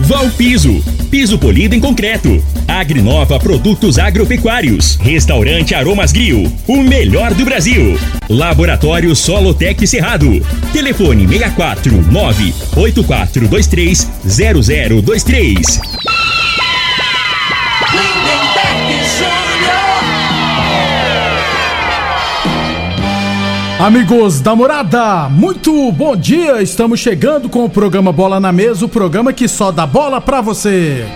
Valpiso, piso polido em concreto. Agrinova Produtos Agropecuários. Restaurante Aromas Grill, o melhor do Brasil. Laboratório Solotec Cerrado. Telefone 649 8423 0023. Amigos da morada, muito bom dia! Estamos chegando com o programa Bola na Mesa o programa que só dá bola pra você.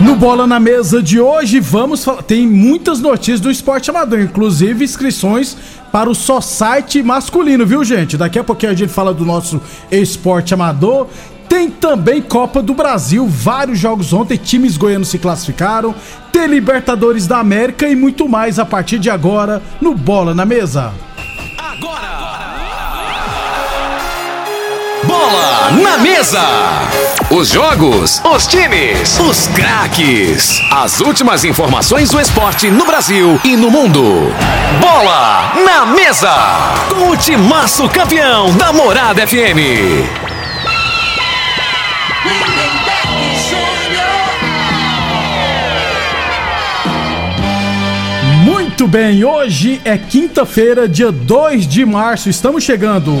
No Bola na Mesa de hoje, vamos falar. Tem muitas notícias do esporte amador, inclusive inscrições para o só site masculino, viu, gente? Daqui a pouquinho a gente fala do nosso esporte amador. Tem também Copa do Brasil, vários jogos ontem, times goianos se classificaram, tem Libertadores da América e muito mais a partir de agora no Bola na Mesa. Agora! Bola na Mesa! Os jogos, os times, os craques. As últimas informações do esporte no Brasil e no mundo. Bola na Mesa! Com o timaço campeão da Morada FM. Muito bem, hoje é quinta-feira, dia 2 de março, estamos chegando.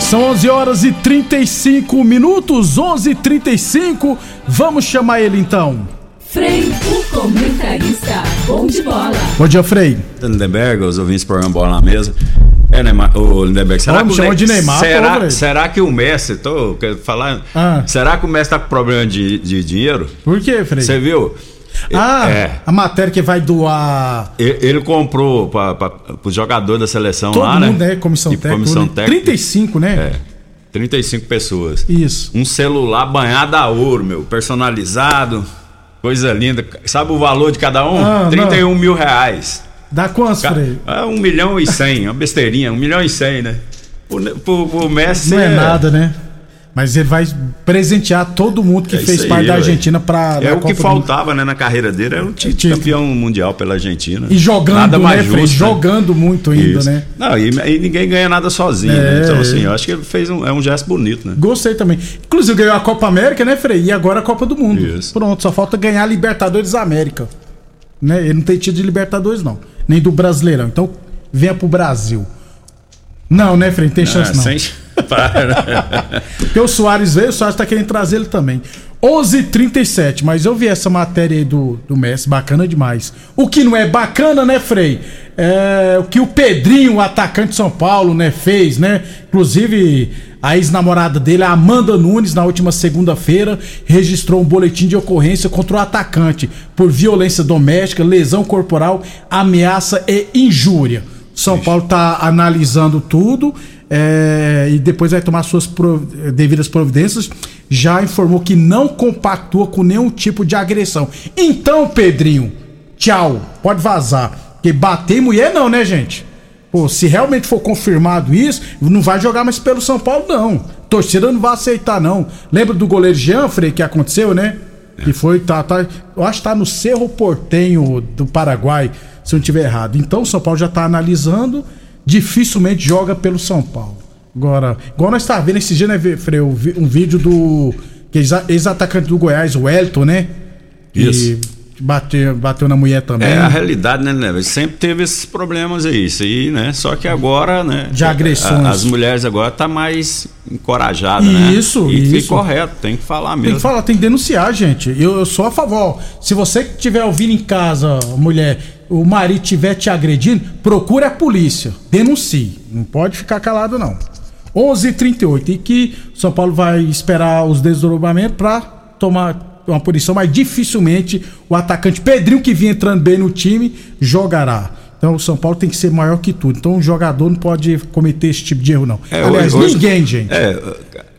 São 11 horas e 35 minutos, 11 e 35 Vamos chamar ele então. Frei, o comentarista, bom de bola. Bom dia, Frei. Lindenberg, os ouvintes do programa Bola na Mesa. É, Neymar, o Lindenberg, será, Ó, me que, o de Neymar, será, pô, será que o Messi, tô falar, Ah. será que o Messi tá com problema de, de dinheiro? Por quê, Frei? Você viu? Ah, É. a matéria que vai doar Ele, ele comprou para os jogadores da seleção todo lá, mundo, né? né? Comissão E técnica. comissão né? técnica. 35, né? É. 35 pessoas. Isso. Um celular banhado a ouro, meu, personalizado. Coisa linda. Sabe o valor de cada um? Ah, 31 mil reais. Dá quantos, Ca- Frei? É um milhão e cem, uma besteirinha, um milhão e cem, né? Pro, pro, pro Messi Não é nada, né? Mas ele vai presentear todo mundo que É fez isso parte aí, da. Argentina pra. É o Copa que faltava, né, na carreira dele, era um título campeão mundial pela Argentina. E jogando, Nada mais né, justo, né? Jogando muito ainda, Isso. né? Não, e, e ninguém ganha nada sozinho, É, né? Então, é. assim, eu acho que ele fez um, é um gesto bonito, né? Gostei também. Inclusive ganhou a Copa América, né, Frei? E agora a Copa do Mundo. Isso. Pronto, só falta ganhar a Libertadores da América. Né? Ele não tem tido de Libertadores, não. Nem do Brasileirão. Então, venha pro Brasil. Não, né, Frei? Não tem chance, Ah, não. sem- Para. Porque o Soares veio, o Soares tá querendo trazer ele também. 11:37, mas eu vi essa matéria aí do, do Messi, bacana demais. O que não é bacana, né, Frei? É o que o Pedrinho, o atacante de São Paulo, né, fez, né? Inclusive, a ex-namorada dele, a Amanda Nunes, na última segunda-feira, registrou um boletim de ocorrência contra o atacante por violência doméstica, lesão corporal, ameaça e injúria. São Paulo tá analisando tudo é, e depois vai tomar suas prov- devidas providências. Já informou que não compactua com nenhum tipo de agressão. Então, Pedrinho, tchau, pode vazar. Porque bater em mulher não, né, gente? Pô, se realmente for confirmado isso, não vai jogar mais pelo São Paulo, não. Torcida não vai aceitar, não. Lembra do goleiro Jean, Frei, que aconteceu, né? Que foi, tá, tá, eu acho que tá no Cerro Portenho do Paraguai, se eu não estiver errado. Então o São Paulo já tá analisando, dificilmente joga pelo São Paulo. Agora, igual nós tá vendo esse dia, né, Frei, eu vi um vídeo do ex- ex-atacante do Goiás, o Elton, né? Isso. Bateu, bateu na mulher também. É a realidade, né, né? Sempre teve esses problemas aí, isso aí, né? Só que agora, né? De agressões. a- As mulheres agora tá mais encorajadas, né? Isso, e isso. E correto, tem que falar Tem mesmo. que falar, tem que denunciar, gente. Eu, eu sou a favor. Se você que estiver ouvindo em casa, mulher, o marido estiver te agredindo, procure a polícia. Denuncie. Não pode ficar calado, não. 11h38. E que São Paulo vai esperar os desdobramentos para tomar uma punição, mas dificilmente o atacante Pedrinho, que vinha entrando bem no time, jogará. Então o São Paulo tem que ser maior que tudo. Então o jogador não pode cometer esse tipo de erro, não. É, Aliás, hoje- ninguém, gente. É,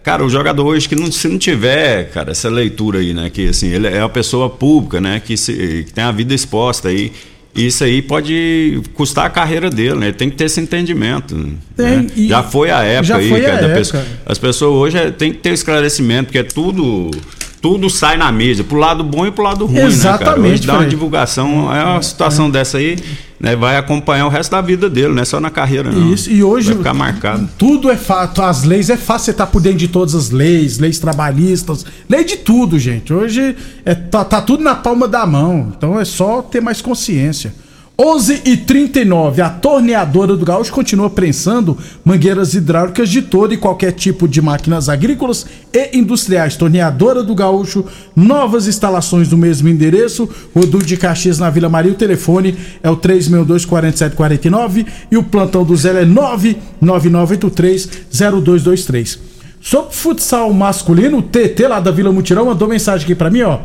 cara, o jogador hoje que não, se não tiver, cara, essa leitura aí, né? Que assim, ele é uma pessoa pública, né? Que, se- que tem a vida exposta aí. Isso aí pode custar a carreira dele, né? Ele tem que ter esse entendimento. Tem, né? Já foi a época já aí, cara, época. pessoa- as pessoas hoje é, tem que ter esclarecimento, porque é tudo. Tudo sai na mídia, pro lado bom e pro lado ruim, né? Exatamente, Hoje dá uma divulgação, é uma situação dessa aí, né? Vai acompanhar o resto da vida dele, não é só na carreira, não. Isso, e hoje Vai ficar marcado. tudo é fato, as leis é fácil você estar por dentro de todas as leis, leis trabalhistas, lei de tudo, gente. Hoje é, tá, tá tudo na palma da mão, então é só ter mais consciência. 11 e 39 a torneadora do Gaúcho continua prensando mangueiras hidráulicas de todo e qualquer tipo de máquinas agrícolas e industriais. Torneadora do Gaúcho, novas instalações no mesmo endereço, Rodul de Caxias na Vila Maria. O telefone é o 362-4749 e o plantão do Zé é 99983-0223. Sobre futsal masculino, o TT lá da Vila Mutirão mandou mensagem aqui pra mim, ó.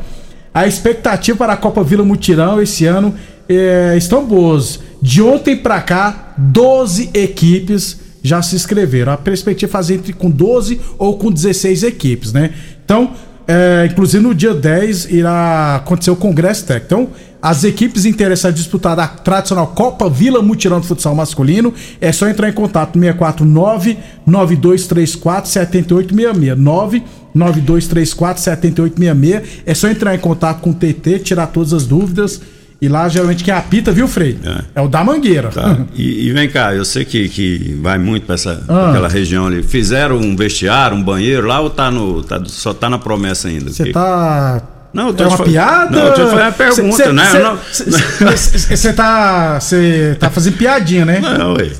A expectativa para a Copa Vila Mutirão esse ano é, estão boas. De ontem pra cá, 12 equipes já se inscreveram. A perspectiva é fazer entre com 12 ou com 16 equipes, né? Então, é, inclusive no dia 10 irá acontecer o Congresso Técnico. Então, as equipes interessadas em disputar a tradicional Copa Vila Mutirão de Futsal Masculino, é só entrar em contato no 649 9234 7866 99234 7866. É só entrar em contato com o TT, tirar todas as dúvidas. E lá, geralmente, quem apita, viu, Frei? É. É, o da Mangueira. Tá. E, e vem cá, eu sei que, que vai muito para essa Ah. aquela região ali. Fizeram um vestiário, um banheiro lá ou tá no, tá- só tá na promessa ainda? Você Que- tá. Não, eu tô é te uma fa- piada? Não, eu tô te fazendo uma pergunta, Cê- cê- né? cê- Eu não- Você tá. Você tá fazendo piadinha, né? Não, ué.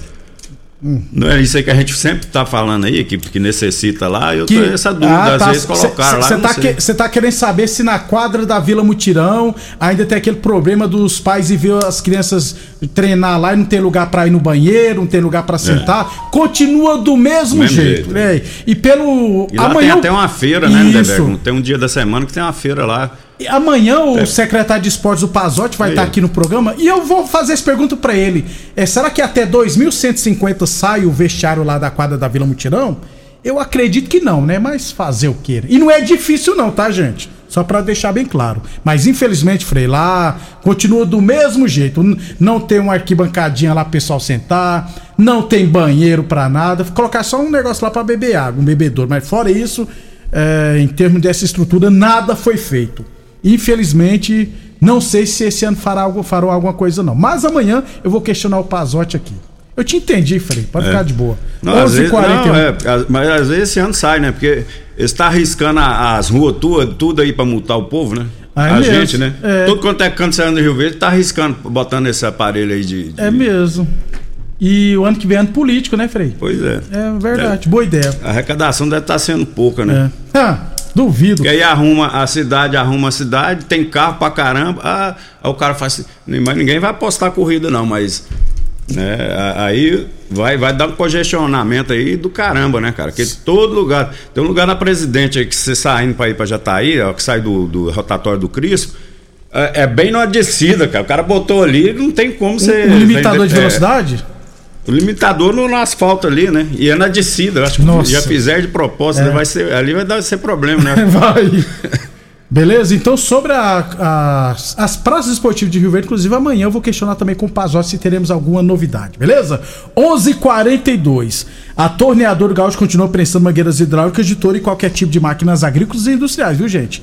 Não é isso aí que a gente sempre tá falando aí, que, que necessita lá. Eu Que- tô essa dúvida, Ah, às tá. vezes colocaram lá. Você tá, sei. que- tá querendo saber se na quadra da Vila Mutirão ainda tem aquele problema dos pais e ver as crianças treinar lá e não tem lugar pra ir no banheiro, não tem lugar pra sentar. Continua do mesmo, mesmo jeito. jeito. né? E pelo. E lá amanhã. tem até uma feira, né, Isso. Tem um dia da semana que tem uma feira lá. Amanhã o secretário de esportes, o Pazotti, vai estar aqui no programa e eu vou fazer essa pergunta pra ele. É, será que até 2150 sai o vestiário lá da quadra da Vila Mutirão? Eu acredito que não, né? Mas fazer o quê? E não é difícil não, tá, gente? Só pra deixar bem claro. Mas infelizmente, Frei, lá continua do mesmo jeito. Não tem uma arquibancadinha lá pro pessoal sentar, não tem banheiro pra nada. Colocar só um negócio lá pra beber água, um bebedouro. Mas fora isso, é, em termos dessa estrutura, nada foi feito. Infelizmente, não sei se esse ano fará algo, farão alguma coisa, não. Mas amanhã eu vou questionar o Pazotti aqui. Eu te entendi, Frei. Pode ficar de boa. É. Não, às vezes, 11h41. não, é, as- mas às vezes esse ano sai, né? Porque eles tá arriscando as ruas tudo, tudo aí pra multar o povo, né? Ah, é a mesmo? gente, né? É. Tudo quanto é canto saindo do Rio Verde, tá arriscando, botando esse aparelho aí de. de- É mesmo. E o ano que vem é ano político, né, Frei? Pois é. É verdade. Boa ideia. A arrecadação deve estar sendo pouca, né? É. Ah, duvido. Porque aí arruma a cidade, arruma a cidade, tem carro pra caramba. Ah, aí o cara faz assim, mas ninguém vai apostar corrida, não, mas. Né, aí vai, vai dar um congestionamento aí do caramba, né, cara? Porque todo lugar. Tem um lugar na presidente aí que você saindo pra ir pra Jataí, ó, que sai do, do rotatório do Cristo. É, é bem numa descida, cara. O cara botou ali, não tem como você. Um limitador de é, velocidade? O limitador no, no asfalto ali, né? E é na descida. Eu acho que Nossa. já fizer de propósito, É. vai ser, ali vai dar ser problema, né? Vai. Beleza? Então, sobre a- a- as praças esportivas de Rio Verde, inclusive amanhã eu vou questionar também com o Pazotti se teremos alguma novidade, beleza? 11:42 h 42 A torneadora Gaúcho continua prensando mangueiras hidráulicas de touro e qualquer tipo de máquinas agrícolas e industriais, viu, gente?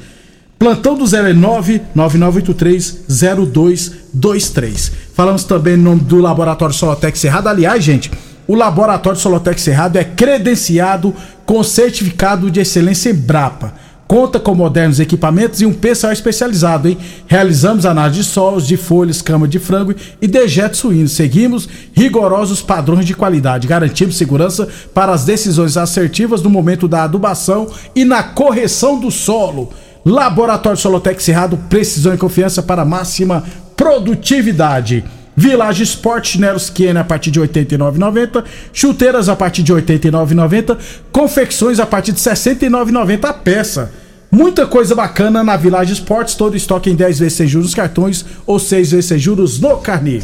Plantão do 09 9983 0223. Falamos também no nome do Laboratório Solotec Cerrado. Aliás, gente, o Laboratório Solotec Cerrado é credenciado com certificado de excelência em Brapa. Conta com modernos equipamentos e um pessoal especializado, hein? Realizamos análise de solos, de folhas, cama de frango e dejetos suínos. Seguimos rigorosos padrões de qualidade. Garantimos segurança para as decisões assertivas no momento da adubação e na correção do solo. Laboratório Solotec Cerrado, precisão e confiança para máxima produtividade. Village Sport, chinelos Kenner a partir de R$ 89,90, chuteiras a partir de R$ 89,90, confecções a partir de R$ 69,90 a peça. Muita coisa bacana na Village Sports, todo estoque em 10 vezes sem juros cartões ou 6 vezes sem juros no carnê.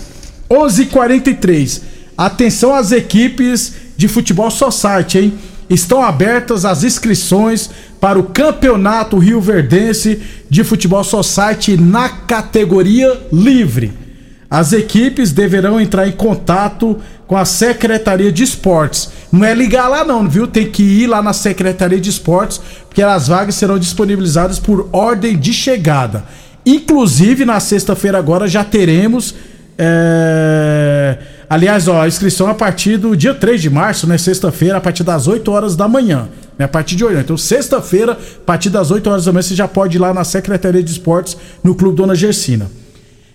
11:43. Atenção às equipes de futebol society, hein? Estão abertas as inscrições para o Campeonato Rio Verdense de Futebol Society na categoria livre. As equipes deverão entrar em contato com a Secretaria de Esportes. Não é ligar lá não, viu? Tem que ir lá na Secretaria de Esportes, porque as vagas serão disponibilizadas por ordem de chegada. Inclusive, na sexta-feira agora já teremos é... Aliás, ó, a inscrição é a partir do dia 3 de março, né? Sexta-feira, a partir das 8 horas da manhã. Né? A partir de hoje. Então, sexta-feira, a partir das 8 horas da manhã, você já pode ir lá na Secretaria de Esportes, no Clube Dona Gersina.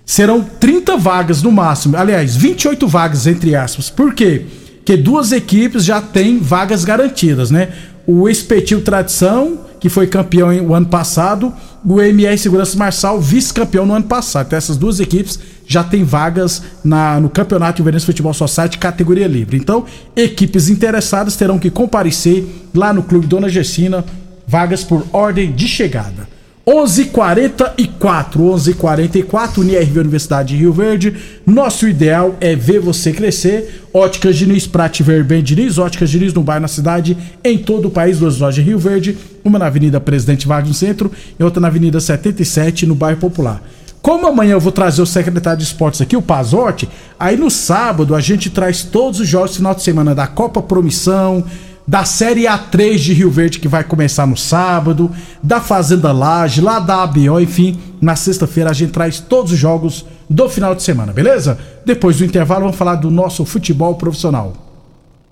Serão 30 vagas no máximo. Aliás, 28 vagas, entre aspas. Por quê? Porque duas equipes já têm vagas garantidas, né? O Espetil Tradição, que foi campeão o ano passado, o MR Segurança Marçal, vice-campeão no ano passado. Então, essas duas equipes já têm vagas na, no Campeonato Juvenil Futebol Society categoria livre. Então, equipes interessadas terão que comparecer lá no Clube Dona Gessina, vagas por ordem de chegada. 11:44, 11:44 UNIRV Universidade de Rio Verde. Nosso ideal é ver você crescer. Óticas Diniz, Prate Ver bem Diniz, Óticas Diniz no bairro, na cidade, em todo o país, duas lojas em Rio Verde, uma na Avenida Presidente Vargas no centro e outra na Avenida 77 no bairro Popular. Como amanhã eu vou trazer o secretário de esportes aqui, o Pazotti, aí no sábado a gente traz todos os jogos final de semana da Copa Promissão, da Série A3 de Rio Verde, que vai começar no sábado, da Fazenda Laje, lá da ABO, enfim, na sexta-feira a gente traz todos os jogos do final de semana, beleza? Depois do intervalo vamos falar do nosso futebol profissional.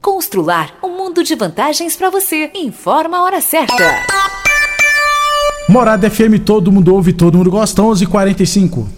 Constrular um mundo de vantagens para você. Informa a hora certa. Morada FM, todo mundo ouve, todo mundo gosta, 11:45.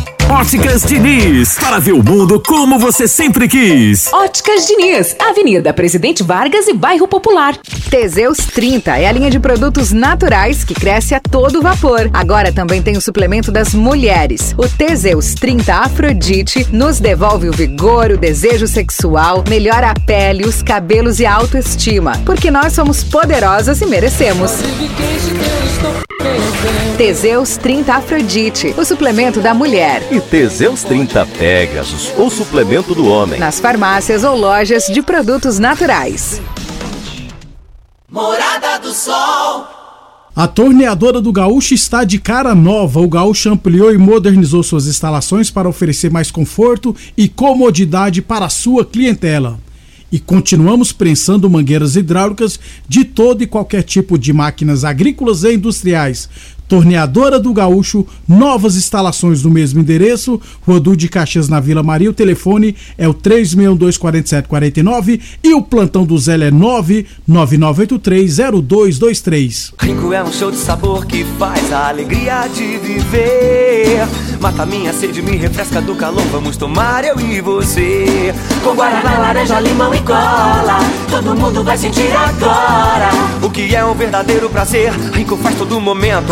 Óticas Diniz, para ver o mundo como você sempre quis. Óticas Diniz, Avenida Presidente Vargas e Bairro Popular. Teseus 30 é a linha de produtos naturais que cresce a todo vapor. Agora também tem o suplemento das mulheres. O Teseus 30 Afrodite nos devolve o vigor, o desejo sexual, melhora a pele, os cabelos e a autoestima. Porque nós somos poderosas e merecemos. Teseus 30 Afrodite, o suplemento da mulher. E Teseus 30 Pegasus, o suplemento do homem. Nas farmácias ou lojas de produtos naturais. Morada do Sol. A torneadora do Gaúcho está de cara nova. O Gaúcho ampliou e modernizou suas instalações para oferecer mais conforto e comodidade para a sua clientela. E continuamos prensando mangueiras hidráulicas de todo e qualquer tipo de máquinas agrícolas e industriais. Torneadora do Gaúcho, novas instalações no mesmo endereço, Rodu de Caxias na Vila Maria. O telefone é o 3624749 e o plantão do Zé é 999830223. Rico é um show de sabor que faz a alegria de viver. Mata minha sede, me refresca do calor. Vamos tomar eu e você. Com guaraná, laranja, limão e cola. Todo mundo vai sentir agora. O que é um verdadeiro prazer. Rico faz todo momento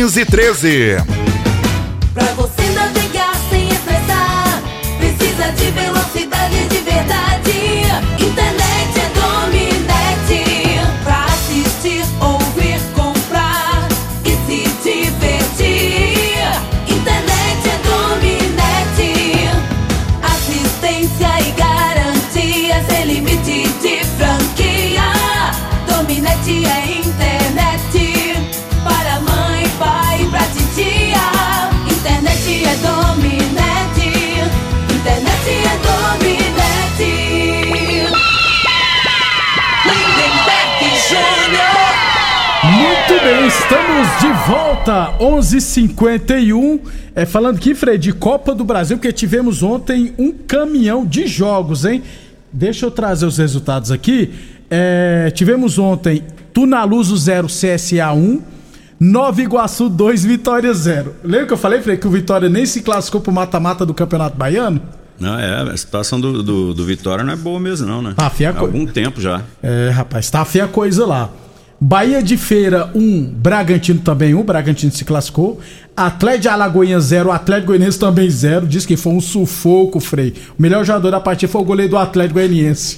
Pra você estamos de volta, 11:51. É falando aqui, Fred, de Copa do Brasil, porque tivemos ontem um caminhão de jogos, hein? Deixa eu trazer os resultados aqui. É, tivemos ontem Tunaluso 0, CSA 1. Nova Iguaçu 2, Vitória 0. Lembra que eu falei, Fred, que o Vitória nem se classificou pro mata-mata do Campeonato Baiano? Não, é, a situação do, do, do Vitória não é boa mesmo, não, né? Tá feia Há algum tempo já. É, rapaz, tá feia a coisa lá. Bahia de Feira 1, Bragantino também 1, Bragantino se classificou. Atlético de Alagoinha 0, Atlético Goianiense também 0. Diz que foi um sufoco, Frei. O melhor jogador da partida foi o goleiro do Atlético Goianiense.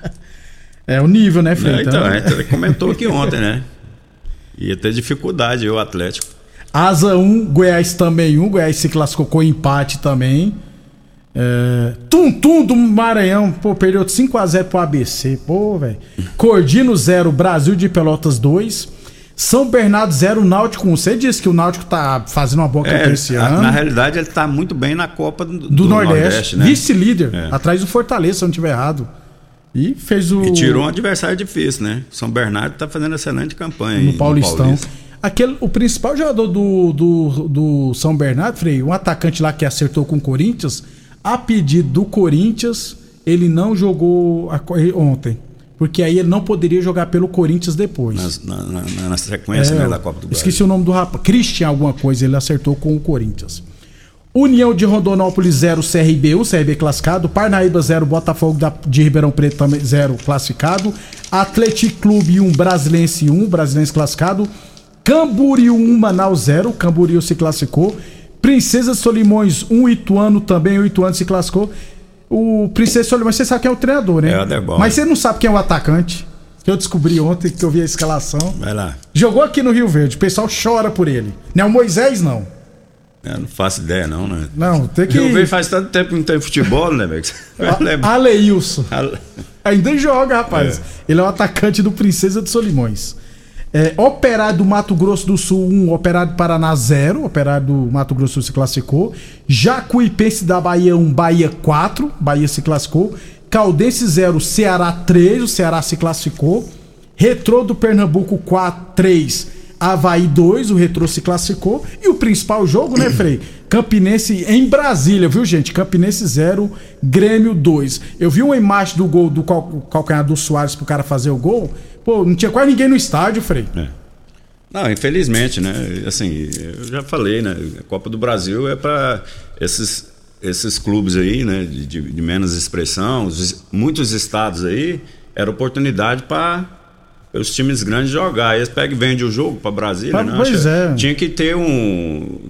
é o nível, né, Frei? É, então, a gente comentou aqui ontem, né? Ia ter dificuldade o Atlético. Asa 1, Goiás também 1. Goiás se classificou com empate também. É... Tum Tum do Maranhão, pô, perdeu de 5x0 pro ABC, pô, velho. Cordino 0, Brasil de Pelotas 2. São Bernardo 0, Náutico 1. Você disse que o Náutico tá fazendo uma boa campanha É, esse a- ano. na realidade, ele tá muito bem na Copa do, do, Nordeste. né? Vice-líder, É. atrás do Fortaleza, se eu não estiver errado. E fez o. E tirou um adversário difícil, né? São Bernardo tá fazendo excelente campanha aí no Paulistão. Paulista. Aquele, o principal jogador do, do, do São Bernardo, Frei, um atacante lá que acertou com o Corinthians, a pedido do Corinthians, ele não jogou a ontem. Porque aí ele não poderia jogar pelo Corinthians depois. Na, na- na- na sequência É, né, da Copa do Brasil. Esqueci o nome do rapaz. Christian, alguma coisa, ele acertou com o Corinthians. União de Rondonópolis 0, CRB 1, CRB classificado. Parnaíba 0, Botafogo da- de Ribeirão Preto também 0, classificado. Atlético Clube 1, Brasilense 1, Brasilense classificado. Camboriú 1, Manaus 0, Camboriú se classificou. Princesa Solimões 1, Ituano também, o Ituano se classificou. O Princesa Solimões, você sabe quem é o treinador, né? É o Aderbal. Mas você não sabe quem é o atacante. Que eu descobri ontem, que eu vi a escalação. Vai lá. Jogou aqui no Rio Verde, o pessoal chora por ele. Não é o Moisés, não. Eu não faço ideia, não, né? Não, tem que. Eu vejo faz tanto tempo que não tem futebol, né, velho? Aleilson. Ale- Ainda joga, rapaz. É. Ele é o atacante do Princesa de Solimões. É, Operário do Mato Grosso do Sul 1, Operário do Paraná 0, Operário do Mato Grosso do Sul se classificou. Jacuipense da Bahia 1, Bahia 4, Bahia se classificou. Caldense 0, Ceará 3, o Ceará se classificou. Retrô do Pernambuco 4, 3, Havaí 2, o Retrô se classificou. E o principal jogo, né, Frei? Campinense em Brasília, viu, gente? Campinense 0, Grêmio 2. Eu vi uma imagem do gol do cal calcanhar do Soares pro cara fazer o gol. Pô, não tinha quase ninguém no estádio, Frei. É. Não, infelizmente, né? Assim, eu já falei, né? A Copa do Brasil é para esses, esses clubes aí, né? De, de, de menos expressão, os- muitos estados aí, era oportunidade para os times grandes jogar. Eles pegam e vendem o jogo para Brasília, Ah, né? pois é. Tinha que ter um.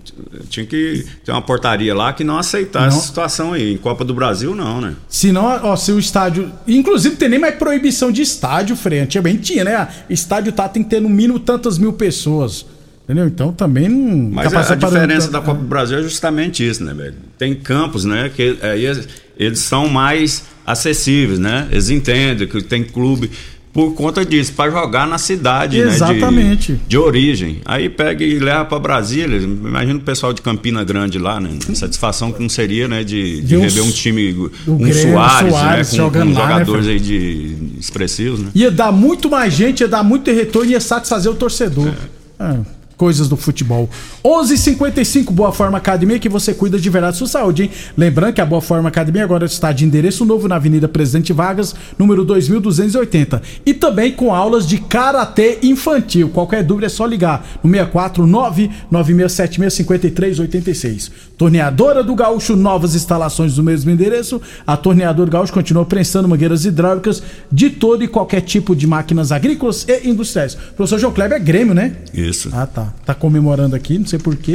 Tinha que ter uma portaria lá que não aceitasse essa situação aí. Em Copa do Brasil, não, né? Se não, ó, se o estádio. Inclusive, tem nem mais proibição de estádio, Frei. Antigamente tinha, né? Estádio tá, tem que ter no mínimo tantas mil pessoas. Entendeu? Então também não. Mas tá a, a diferença da Copa do Brasil é justamente isso, né, velho? Tem campos, né, que aí eles, eles são mais acessíveis, né? Eles entendem que tem clube por conta disso, para jogar na cidade, Exatamente. né? De, de origem. Aí pega e leva para Brasília. Imagina o pessoal de Campina Grande lá, né? satisfação que não seria, né, de, de um rever um time, o um Grêmio, Soares, Soares né, com, jogando com lá, né, jogadores Fred? aí de expressivos, né? Ia dar muito mais gente, ia dar muito retorno e ia satisfazer o torcedor. É, coisas do futebol. 11:55 Boa Forma Academia, que você cuida de verdade da sua saúde, hein? Lembrando que a Boa Forma Academia agora está de endereço novo na Avenida Presidente Vargas, número 2280. E também com aulas de karatê infantil. Qualquer dúvida é só ligar no 649 96765386. Torneadora do Gaúcho, novas instalações do mesmo endereço. A Torneadora do Gaúcho continua prensando mangueiras hidráulicas de todo e qualquer tipo de máquinas agrícolas e industriais. Professor João Kleber é Grêmio, né? Isso. Ah, tá. Tá comemorando aqui, não sei porquê.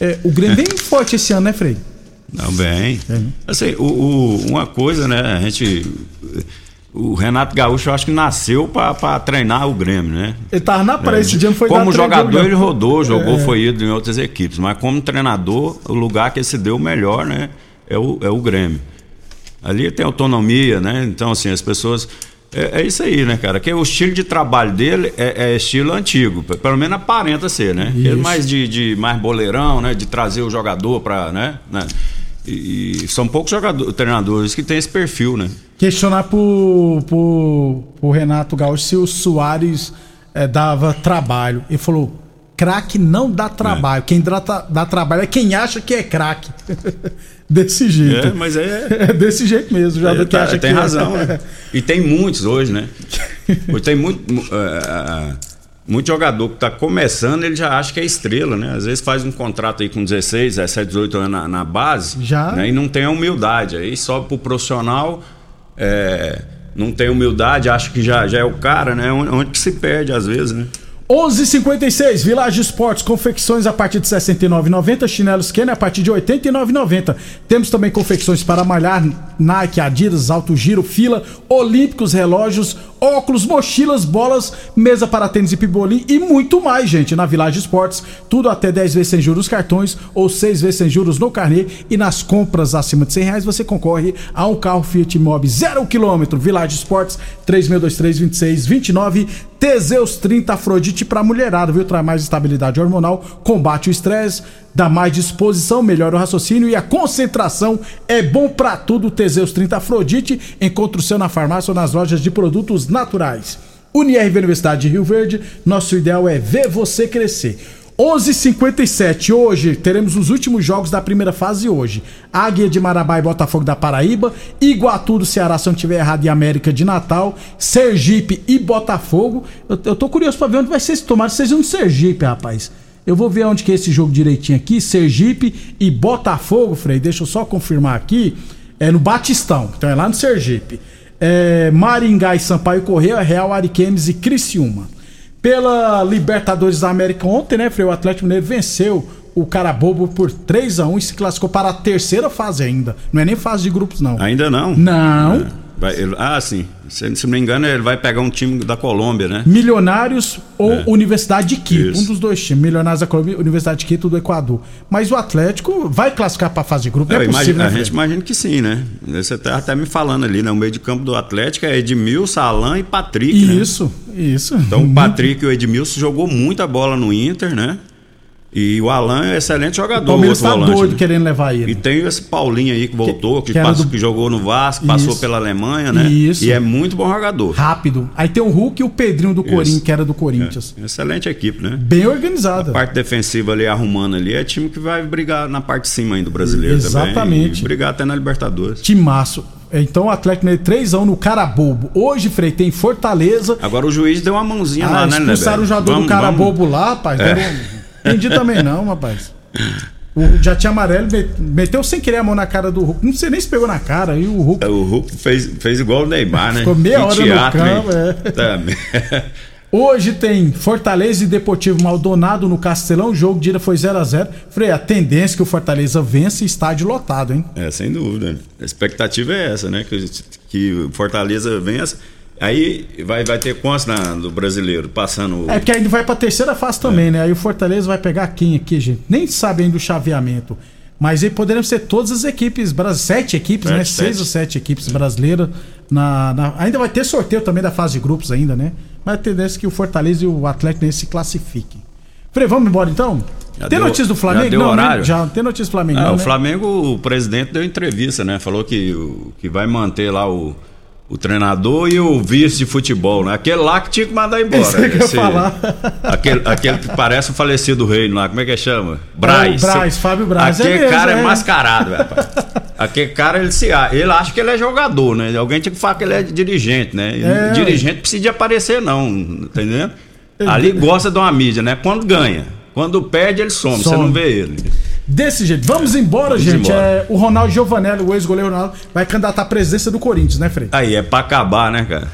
É, o Grêmio vem forte esse ano, né, Frei? Não, bem. É, né? Assim, o, o- uma coisa, né? A gente. O Renato Gaúcho, eu acho que nasceu pra treinar o Grêmio, né? Ele tava na praia, É. esse dia foi Como jogador, não. ele rodou, jogou, É. foi ido em outras equipes. Mas como treinador, o lugar que ele se deu melhor, né? É o, é o Grêmio. Ali tem autonomia, né? Então, assim, as pessoas. É, é isso aí, né, cara? Que o estilo de trabalho dele é, é estilo antigo. Pelo menos aparenta ser, né? Ele Isso. mais de, de mais boleirão, né? De trazer o jogador pra, né? né? E, e são poucos jogadores, treinadores que têm esse perfil, né? Questionar pro, pro, pro Renato Gaúcho se o Soares eh, dava trabalho. Ele falou: craque não dá trabalho. Quem dá, dá trabalho é quem acha que é craque. Desse jeito. É, mas é- É desse jeito mesmo. Jogador É, tá- acha tem que é- razão, né? E tem muitos hoje, né? Hoje tem muito, mu- é, é, muito jogador que está começando, ele já acha que é estrela, né? Às vezes faz um contrato aí com 16, 17, 18 anos na, na base Já. né? e não tem a humildade. Aí sobe pro profissional, é, não tem humildade, acha que já, já é o cara, né? Onde, onde que se perde às vezes, né? 11:56 Village Esportes, confecções a partir de R$ 69,90, chinelos Kenner a partir de R$ 89,90. Temos também confecções para malhar, Nike, Adidas, Alto Giro, Fila, Olímpicos, relógios, óculos, mochilas, bolas, mesa para tênis e pibolim e muito mais, gente, na Village Esportes. Tudo até 10 vezes sem juros cartões ou 6 vezes sem juros no carnê e nas compras acima de 100 reais você concorre a um carro Fiat Mobi 0 km. Village Esportes 3623 2629 Teseus 30 Afrodite pra mulherada, viu? Traz mais estabilidade hormonal, combate o estresse, dá mais disposição, melhora o raciocínio e a concentração. É bom pra tudo. Teseus 30 Afrodite. Encontre o seu na farmácia ou nas lojas de produtos naturais. UniRV Universidade de Rio Verde. Nosso ideal é ver você crescer. 11:57 hoje teremos os últimos jogos da primeira fase hoje. Águia de Marabá e Botafogo da Paraíba, Iguatu do Ceará, se não tiver errado, e América de Natal, Sergipe e Botafogo. Eu, eu tô curioso pra ver onde vai ser esse tomate, seja no Sergipe, rapaz. Eu vou ver onde que é esse jogo direitinho aqui, Sergipe e Botafogo, Frei. Deixa eu só confirmar aqui. É no Batistão, então é lá no Sergipe. É, Maringá e Sampaio Correia, Real Ariquemes e Criciúma. Pela Libertadores da América ontem, né, Frei? O Atlético Mineiro venceu o Carabobo por 3 a 1 e se classificou para a terceira fase ainda. Não é nem fase de grupos, não. Ainda não? Não. Vai- ele- ah, sim. Se, se não me engano, ele vai pegar um time da Colômbia, né? Milionários ou É. Universidade de Quito. Isso. Um dos dois times. Milionários da Colômbia Universidade de Quito do Equador. Mas o Atlético vai classificar pra fase de grupo. Não é possível, imagino- né, a gente imagina que sim, né? Você tá até me falando ali, né? O meio de campo do Atlético é Edmilson, Alan e Patrick, né? Isso, isso. Então o Patrick e o Edmilson jogou muita bola no Inter, né? E o Alan é um excelente jogador. O Palmeiras tá volante, doido né? querendo levar ele. E tem esse Paulinho aí que voltou, que, que passou- do- que jogou no Vasco, passou Isso. pela Alemanha, né? Isso. E é muito bom jogador. Rápido. Aí tem o Hulk e o Pedrinho do. Corinthians, que era do Corinthians. É, excelente equipe, né? Bem organizada. A parte defensiva ali, arrumando ali, é time que vai brigar na parte de cima ainda do brasileiro Exatamente. também. E brigar até na Libertadores. Timaço. Então o Atlético teve 3 anos no Carabobo. Hoje, Frei, tem Fortaleza. Agora o juiz deu uma mãozinha Ah, lá, né, expulsaram o jogador Vamos- do Carabobo vamos- lá, rapaz. É. Deram- Entendi também não, rapaz. O, já tinha amarelo, met- meteu sem querer a mão na cara do Hulk. Não sei nem se pegou na cara. E o Hulk O Hulk fez, fez igual o Neymar, né? Ficou meia hora no teatro, campo, é. Também. Hoje tem Fortaleza e Deportivo Maldonado no Castelão. O jogo de ida foi 0 a 0 Frei, a tendência é que o Fortaleza vence e estádio lotado, hein? É, sem dúvida. A expectativa é essa, né? Que, que o Fortaleza vença. Aí vai, vai ter quantos na, do brasileiro passando. o- É porque ainda vai pra terceira fase também, né? Aí o Fortaleza vai pegar quem aqui, gente? Nem sabe ainda o chaveamento. Mas aí poderiam ser todas as equipes, sete equipes, Sete, né? Seis sete. ou sete equipes brasileiras. Na, na- Ainda vai ter sorteio também da fase de grupos ainda, né? Mas a tendência é que o Fortaleza e o Atlético nem se classifiquem. Frei, vamos embora então? Já tem deu- notícia do já Flamengo? deu não, né? horário? Já tem notícia do Flamengo, Ah, não, o né? Flamengo, o presidente deu entrevista, né? Falou que, que vai manter lá o, o treinador e o vice de futebol, né? Aquele lá que tinha que mandar embora. Isso que esse- falar. Aquele, aquele que parece o falecido rei lá, como é que chama? Braz. É, Braz, Fábio Braz, é Aquele mesmo, cara é, é. mascarado, rapaz. Aquele cara, ele, se, ele acha que ele é jogador, né? Alguém tinha que falar que ele é dirigente, né? É. dirigente precisa de aparecer, não, tá entendendo? Ali gosta de uma mídia, né? Quando ganha. Quando perde, ele some, você Some. não vê ele. Desse jeito. Vamos embora, Vamos gente. embora. É, o Ronaldo Giovanelli, o ex-goleiro Ronaldo, vai candidatar à presidência do Corinthians, né, Frei? Aí, é pra acabar, né, cara?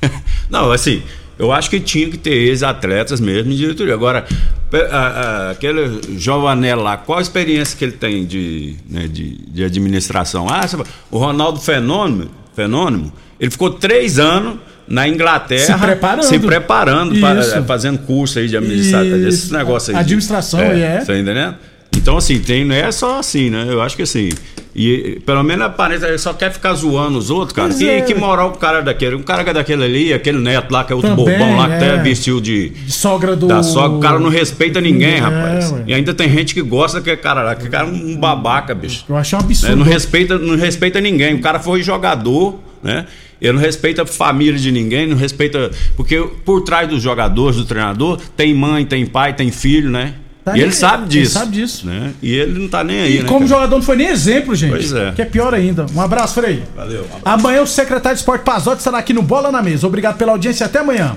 Não, assim, eu acho que tinha que ter ex-atletas mesmo em diretoria. Agora, a- a- aquele Giovanelli lá, qual a experiência que ele tem de, né, de, de administração? Ah, você- o Ronaldo Fenômeno, Fenômeno, ele ficou três anos na Inglaterra Se preparando. se preparando, pa- Isso. fazendo curso aí de administração, esses negócios aí. de- Administração, é. Tá entendendo? Então, assim, tem, não é só assim, né? Eu acho que assim. E pelo menos aparenta, ele só quer ficar zoando os outros, cara. Que, é. que moral o cara é daquele? Um cara que é daquele ali, aquele neto lá, que é outro Também, bobão lá, que é. até vestiu de. De sogra do. Da sogra, o cara não respeita ninguém, É, rapaz. ué. E ainda tem gente que gosta daquele cara lá, que cara é um babaca, bicho. Eu achei um absurdo. Não respeita, não respeita ninguém. O cara foi jogador, né? Ele não respeita a família de ninguém, não respeita. Porque por trás dos jogadores, do treinador, tem mãe, tem pai, tem filho, né? Tá e ele sabe ele disso. sabe disso. Né? E ele não tá nem aí, E né? como cara? jogador não foi nem exemplo, gente. Pois é. Que é pior ainda. Um abraço, Frei. Valeu. Amanhã o secretário de esporte Pazotti estará aqui no Bola na Mesa. Obrigado pela audiência e até amanhã.